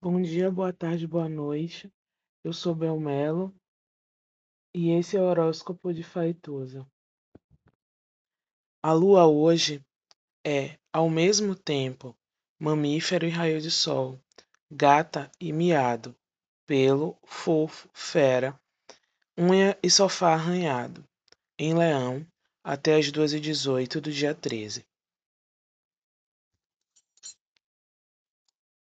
Bom dia, boa tarde, boa noite. Eu sou Belmelo e esse é o horóscopo de Faituza. A lua hoje é, ao mesmo tempo, mamífero e raio de sol, gata e miado, pelo, fofo, fera, unha e sofá arranhado, em leão, até as 2h18 do dia 13.